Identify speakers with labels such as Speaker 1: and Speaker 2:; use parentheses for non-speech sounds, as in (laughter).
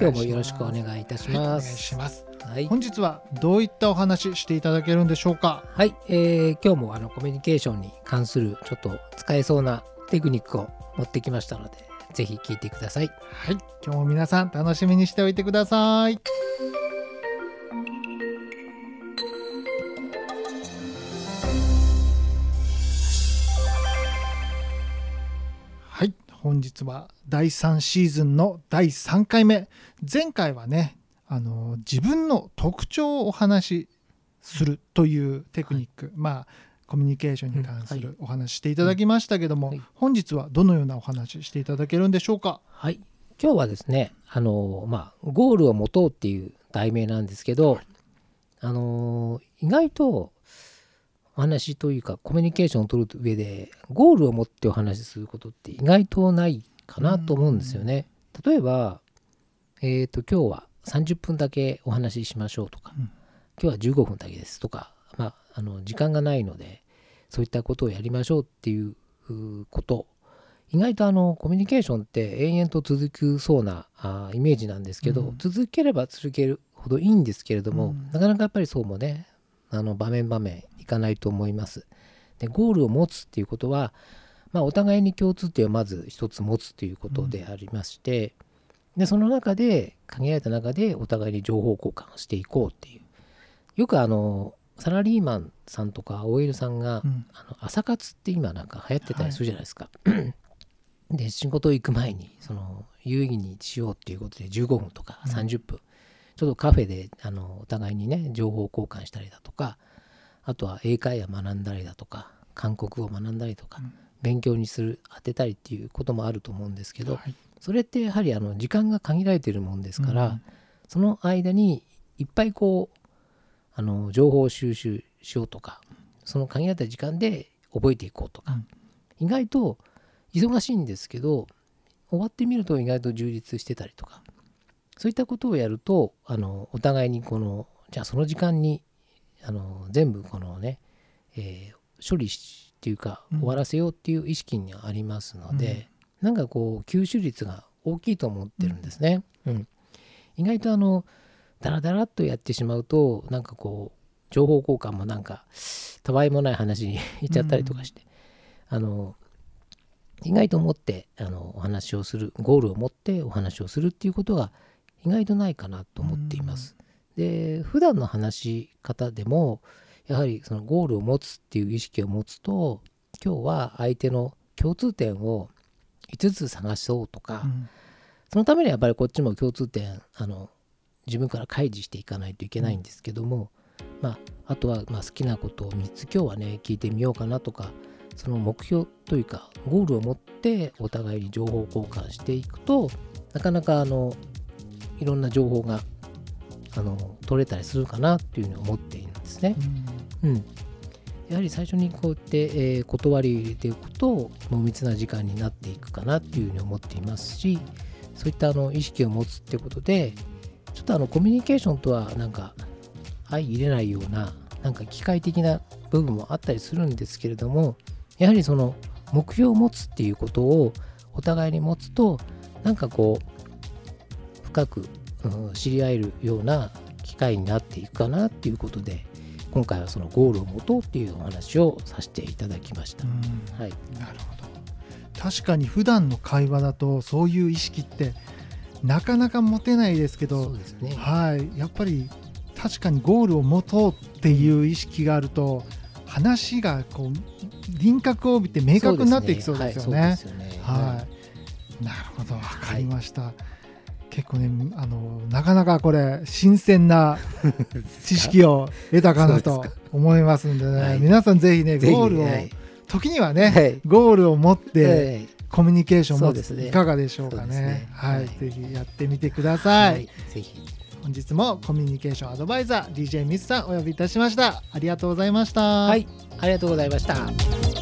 Speaker 1: 今日もよろしくお願いいたし
Speaker 2: はいお願い
Speaker 1: ます
Speaker 2: します。
Speaker 1: はい、
Speaker 2: 本日はどういったお話していただけるんでしょうか？
Speaker 1: はい。えー今日もあのコミュニケーションに関するちょっと使えそうなテクニックを持ってきましたのでぜひ聞いてください。
Speaker 2: はい。今日も皆さん楽しみにしておいてください本日は第3シーズンの第3回目。前回はねあの自分の特徴をお話しするというテクニック、まあコミュニケーションに関す
Speaker 1: うん
Speaker 2: るお話していただきましたけども、
Speaker 1: はい。
Speaker 2: 本日はどのようなお話していただけるんでしょうか？
Speaker 1: はい。今日はですねあのまあゴールを持とうっていう題名なんですけど、あの意外とお話というかコミュニケーションを取る上でゴールを持ってお話しすることって意外とないかなと思うんですよね。例えば、えっ、と今日は30分だけお話ししましょうとか、
Speaker 2: うん。
Speaker 1: 今日は15分だけですとか、まあ、あの時間がないのでそういったことをやりましょうっていううこと。意外とあのコミュニケーションって延々と続くそうなあイメージなんですけど、
Speaker 2: うん。
Speaker 1: 続ければ続けるほどいいんですけれども、
Speaker 2: うん。
Speaker 1: なかなかやっぱりそうもねあの場面場面いかないと思います。でゴールを持つっていうことは、まあ、お互いに共通点をまず一つ持つということでありまして、でその中で限られた中でお互いに情報交換をしていこうっていうよくあのサラリーマンさんとか OL さんが、
Speaker 2: うん
Speaker 1: あの朝活って今なんか流行ってたりするじゃないですか。で仕事行く前にその有意義にしようっていうことで15分とか
Speaker 2: うん
Speaker 1: 30分、ちょっとカフェであのお互いにね情報交換したりだとかあとは英会話学んだりだとか韓国語を学んだりとか、
Speaker 2: うん。
Speaker 1: 勉強にする当てたりっていうこともあると思うんですけど、
Speaker 2: はい。
Speaker 1: それってやはりあの時間が限られてるもんですから、
Speaker 2: うん
Speaker 1: その間にいっぱいこうあの情報を収集しようとかその限られた時間で覚えていこうとか、意外と忙しいんですけど終わってみると意外と充実してたりとかそういったことをやるとあのお互いにこのじゃあその時間にあの全部このね、えー処理しっていうか
Speaker 2: うん。
Speaker 1: 終わらせようっていう意識にありますので、なんかこう吸収率が大きいと思ってるんですね。うん。意外とあのダラダラっとやってしまうとなんかこう情報交換もなんかたわいもない話に (laughs) いっちゃったりとかして、あの意外と持ってあのお話をするゴールを持ってお話をするっていうことが意外とないかなと思っています。で普段の話し方でもやはりそのゴールを持つっていう意識を持つと今日は相手の共通点を5つ探そうとか、
Speaker 2: うん
Speaker 1: そのためにはやっぱりこっちも共通点あの自分から開示していかないといけないんですけども、まあ、あとはまあ好きなことを3つ今日はね聞いてみようかなとかその目標というかゴールを持ってお互いに情報交換していくとなかなかあのいろんな情報があの取れたりするかなっていうふうに思っているんですね。うん、やはり最初にこうやって、えー断りを入れていくと濃密な時間になっていくかなっていうふうに思っていますしそういったあの意識を持つってことでちょっとあのコミュニケーションとはなんか相入れないようななんか機械的な部分もあったりするんですけれどもやはりその目標を持つっていうことをお互いに持つとなんかこう深く、うん知り合えるような機会になっていくかなっていうことで今回はそのゴールを持とうっていうお話をさせていただきました。
Speaker 2: う。ん。
Speaker 1: はい、
Speaker 2: なるほど。確かに普段の会話だとそういう意識ってなかなか持てないですけ
Speaker 1: そ
Speaker 2: ど
Speaker 1: うですね。
Speaker 2: はい。やっぱり確かにゴールを持とうっていう意識があると話がこう輪郭を帯びて明確になっていきそうですよね。なるほど、わかりました。結構ね、あの、なかなかこれ、新鮮な (laughs) 知識を得たかなと思いますんでね、
Speaker 1: はい。
Speaker 2: 皆さんぜひね、ゴールを、
Speaker 1: はい。
Speaker 2: 時にはね、
Speaker 1: はい。
Speaker 2: ゴールを持って、
Speaker 1: はい。
Speaker 2: コミュニケーションを持つ、
Speaker 1: ね
Speaker 2: いかがでしょうかね。
Speaker 1: ね。
Speaker 2: はい、
Speaker 1: はい。
Speaker 2: ぜひやってみてくださ
Speaker 1: い、ぜひ。
Speaker 2: 本日もコミュニケーションアドバイザー DJ ミスさんお呼びいたしました。ありがとうございました。
Speaker 1: はい。ありがとうございました